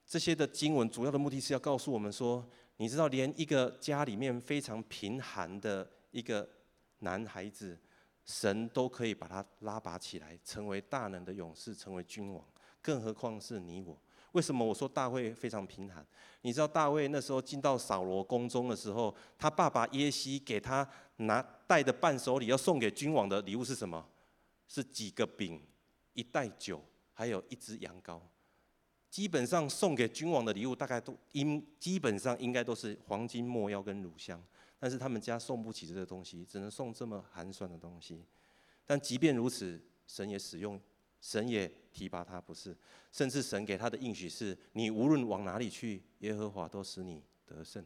这些的经文主要的目的是要告诉我们说，你知道，连一个家里面非常贫寒的一个男孩子，神都可以把他拉拔起来，成为大能的勇士，成为君王，更何况是你我。为什么我说大卫非常贫寒？你知道大卫那时候进到扫罗宫中的时候，他爸爸耶西给他拿带的伴手礼要送给君王的礼物是什么？是几个饼、一袋酒，还有一只羊羔。基本上送给君王的礼物，大概都应基本上应该都是黄金、末药跟乳香。但是他们家送不起这个东西，只能送这么寒酸的东西。但即便如此，神也使用。神也提拔他，不是，甚至神给他的应许是：你无论往哪里去，耶和华都使你得胜。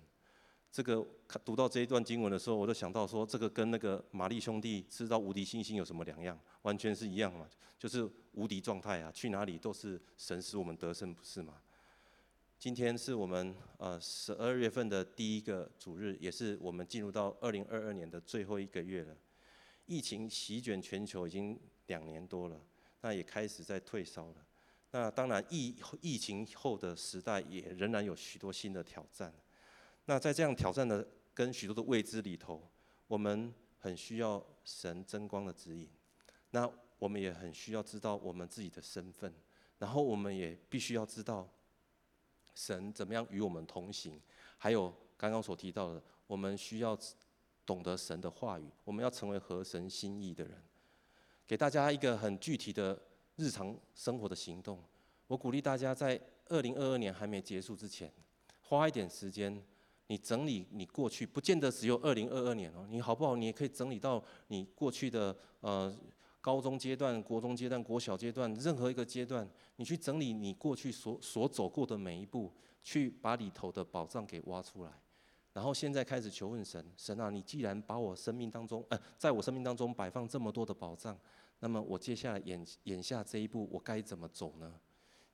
这个看读到这一段经文的时候，我就想到说，这个跟那个玛丽兄弟知道无敌星星有什么两样？完全是一样嘛，就是无敌状态啊，去哪里都是神使我们得胜，不是吗？今天是我们呃十二月份的第一个主日，也是我们进入到二零二二年的最后一个月了。疫情席卷全球已经两年多了。那也开始在退烧了。那当然疫疫情后的时代也仍然有许多新的挑战。那在这样挑战的跟许多的未知里头，我们很需要神真光的指引。那我们也很需要知道我们自己的身份，然后我们也必须要知道神怎么样与我们同行。还有刚刚所提到的，我们需要懂得神的话语，我们要成为合神心意的人。给大家一个很具体的日常生活的行动，我鼓励大家在二零二二年还没结束之前，花一点时间，你整理你过去，不见得只有二零二二年哦，你好不好？你也可以整理到你过去的呃高中阶段、国中阶段、国小阶段，任何一个阶段，你去整理你过去所所走过的每一步，去把里头的宝藏给挖出来。然后现在开始求问神，神啊，你既然把我生命当中，呃，在我生命当中摆放这么多的宝藏，那么我接下来眼眼下这一步，我该怎么走呢？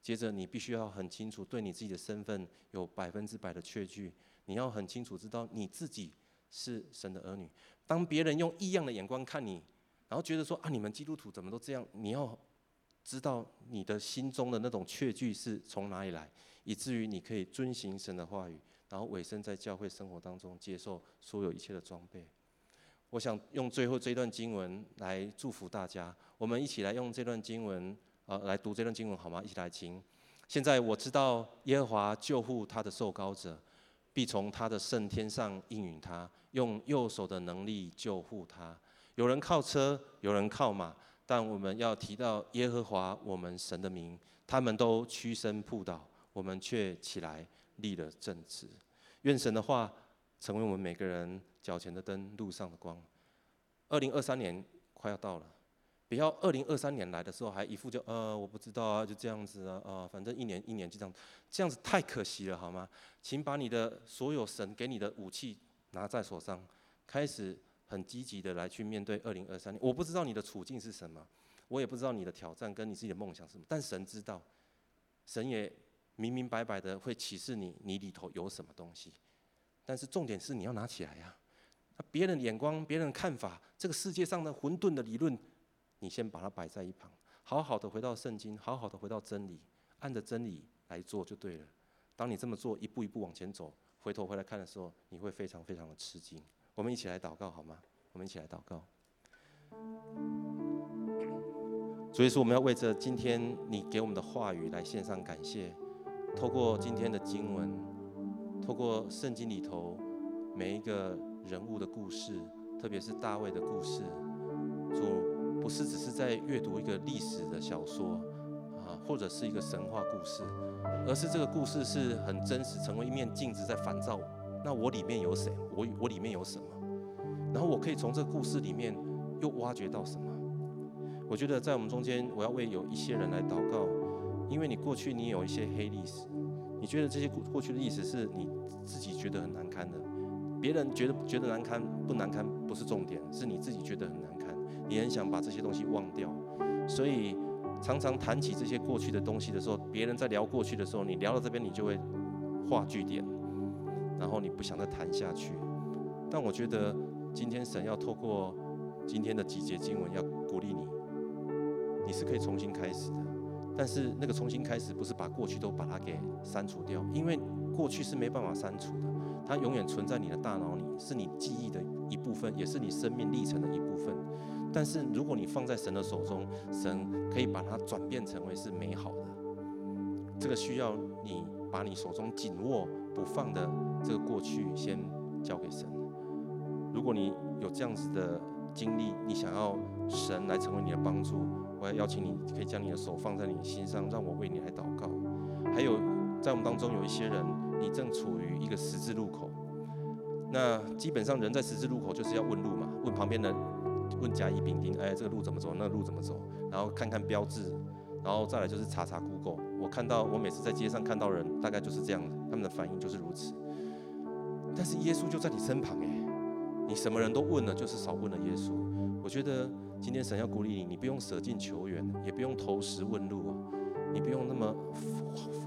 接着你必须要很清楚，对你自己的身份有百分之百的确据，你要很清楚知道你自己是神的儿女。当别人用异样的眼光看你，然后觉得说啊，你们基督徒怎么都这样？你要知道你的心中的那种确据是从哪里来，以至于你可以遵行神的话语。然后委身在教会生活当中，接受所有一切的装备。我想用最后这段经文来祝福大家。我们一起来用这段经文，呃，来读这段经文好吗？一起来听。现在我知道耶和华救护他的受膏者，必从他的圣天上应允他，用右手的能力救护他。有人靠车，有人靠马，但我们要提到耶和华我们神的名，他们都屈身仆倒，我们却起来。立了正直，愿神的话成为我们每个人脚前的灯，路上的光。二零二三年快要到了，不要二零二三年来的时候还一副就呃我不知道啊，就这样子啊啊、呃，反正一年一年就这样，这样子太可惜了，好吗？请把你的所有神给你的武器拿在手上，开始很积极的来去面对二零二三年。我不知道你的处境是什么，我也不知道你的挑战跟你自己的梦想是什么，但神知道，神也。明明白白的会启示你，你里头有什么东西，但是重点是你要拿起来呀。那别人眼光、别人看法，这个世界上的混沌的理论，你先把它摆在一旁，好好的回到圣经，好好的回到真理，按着真理来做就对了。当你这么做，一步一步往前走，回头回来看的时候，你会非常非常的吃惊。我们一起来祷告好吗？我们一起来祷告。所以说，我们要为着今天你给我们的话语来献上感谢。透过今天的经文，透过圣经里头每一个人物的故事，特别是大卫的故事，主不是只是在阅读一个历史的小说啊，或者是一个神话故事，而是这个故事是很真实，成为一面镜子在反照那我里面有谁？我我里面有什么？然后我可以从这个故事里面又挖掘到什么？我觉得在我们中间，我要为有一些人来祷告，因为你过去你有一些黑历史，你觉得这些过过去的历史是你自己觉得很难堪的，别人觉得觉得难堪不难堪不是重点，是你自己觉得很难堪，你很想把这些东西忘掉，所以常常谈起这些过去的东西的时候，别人在聊过去的时候，你聊到这边你就会画句点，然后你不想再谈下去。但我觉得今天神要透过今天的几节经文要鼓励你。你是可以重新开始的，但是那个重新开始不是把过去都把它给删除掉，因为过去是没办法删除的，它永远存在你的大脑里，是你记忆的一部分，也是你生命历程的一部分。但是如果你放在神的手中，神可以把它转变成为是美好的。这个需要你把你手中紧握不放的这个过去先交给神。如果你有这样子的经历，你想要神来成为你的帮助。我要邀请你，可以将你的手放在你心上，让我为你来祷告。还有，在我们当中有一些人，你正处于一个十字路口。那基本上人在十字路口就是要问路嘛，问旁边的，问甲乙丙丁，哎，这个路怎么走？那个路怎么走？然后看看标志，然后再来就是查查 Google。我看到我每次在街上看到人，大概就是这样，他们的反应就是如此。但是耶稣就在你身旁，哎，你什么人都问了，就是少问了耶稣。我觉得。今天神要鼓励你，你不用舍近求远，也不用投石问路啊，你不用那么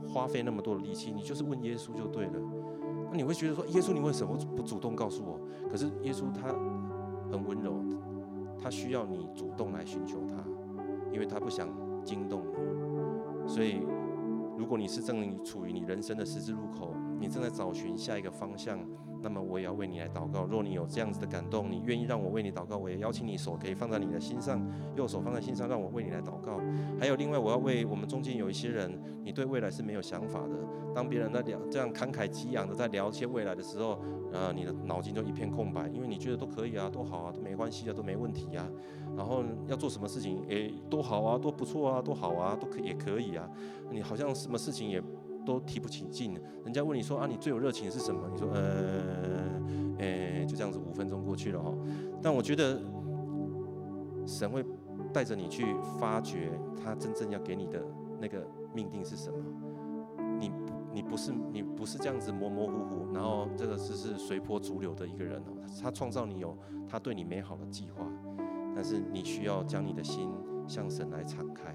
花费那么多的力气，你就是问耶稣就对了。那你会觉得说，耶稣你为什么不主动告诉我？可是耶稣他很温柔，他需要你主动来寻求他，因为他不想惊动你。所以，如果你是正处于你人生的十字路口，你正在找寻下一个方向。那么我也要为你来祷告。若你有这样子的感动，你愿意让我为你祷告，我也邀请你手可以放在你的心上，右手放在心上，让我为你来祷告。还有另外，我要为我们中间有一些人，你对未来是没有想法的。当别人在聊这样慷慨激昂的在聊一些未来的时候，呃，你的脑筋就一片空白，因为你觉得都可以啊，都好啊，都没关系啊，都没问题啊。然后要做什么事情，诶，都好啊，都不错啊，都好啊，都可也可以啊。你好像什么事情也。都提不起劲，人家问你说啊，你最有热情的是什么？你说呃，诶，就这样子，五分钟过去了哈。但我觉得神会带着你去发掘他真正要给你的那个命定是什么。你你不是你不是这样子模模糊糊，然后这个是是随波逐流的一个人哦。他创造你有他对你美好的计划，但是你需要将你的心向神来敞开。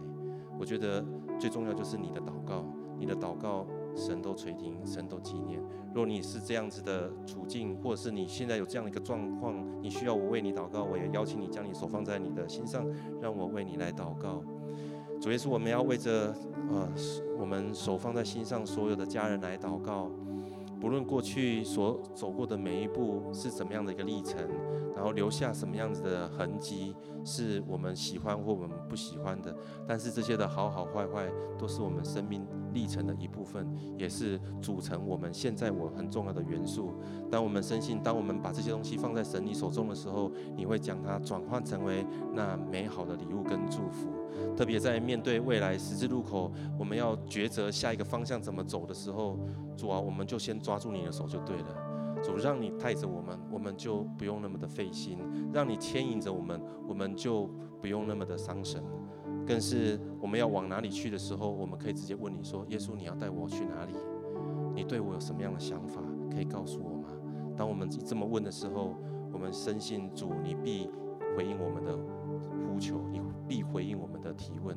我觉得最重要就是你的祷告。你的祷告，神都垂听，神都纪念。若你是这样子的处境，或者是你现在有这样的一个状况，你需要我为你祷告，我也邀请你将你手放在你的心上，让我为你来祷告。主耶稣，我们要为着呃我们手放在心上所有的家人来祷告。不论过去所走过的每一步是怎么样的一个历程，然后留下什么样子的痕迹，是我们喜欢或我们不喜欢的，但是这些的好好坏坏都是我们生命历程的一部分，也是组成我们现在我很重要的元素。当我们深信，当我们把这些东西放在神你手中的时候，你会将它转换成为那美好的礼物跟祝福。特别在面对未来十字路口，我们要抉择下一个方向怎么走的时候，主啊，我们就先抓住你的手就对了。主，让你带着我们，我们就不用那么的费心；让你牵引着我们，我们就不用那么的伤神。更是我们要往哪里去的时候，我们可以直接问你说：“耶稣，你要带我去哪里？你对我有什么样的想法？可以告诉我吗？”当我们这么问的时候，我们深信主，你必回应我们的呼求，你必回应我们的提问。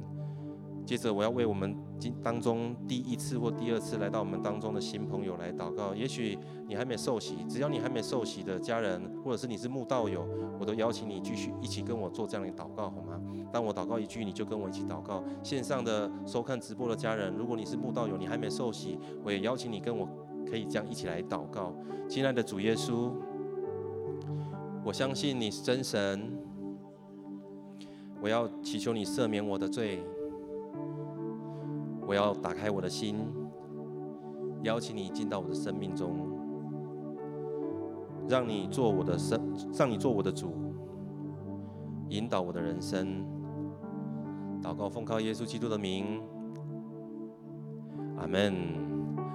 接着，我要为我们今当中第一次或第二次来到我们当中的新朋友来祷告。也许你还没受洗，只要你还没受洗的家人，或者是你是慕道友，我都邀请你继续一起跟我做这样的祷告，好吗？当我祷告一句，你就跟我一起祷告。线上的收看直播的家人，如果你是慕道友，你还没受洗，我也邀请你跟我可以这样一起来祷告。亲爱的主耶稣，我相信你是真神，我要祈求你赦免我的罪。我要打开我的心，邀请你进到我的生命中，让你做我的生，让你做我的主，引导我的人生。祷告奉靠耶稣基督的名，阿门。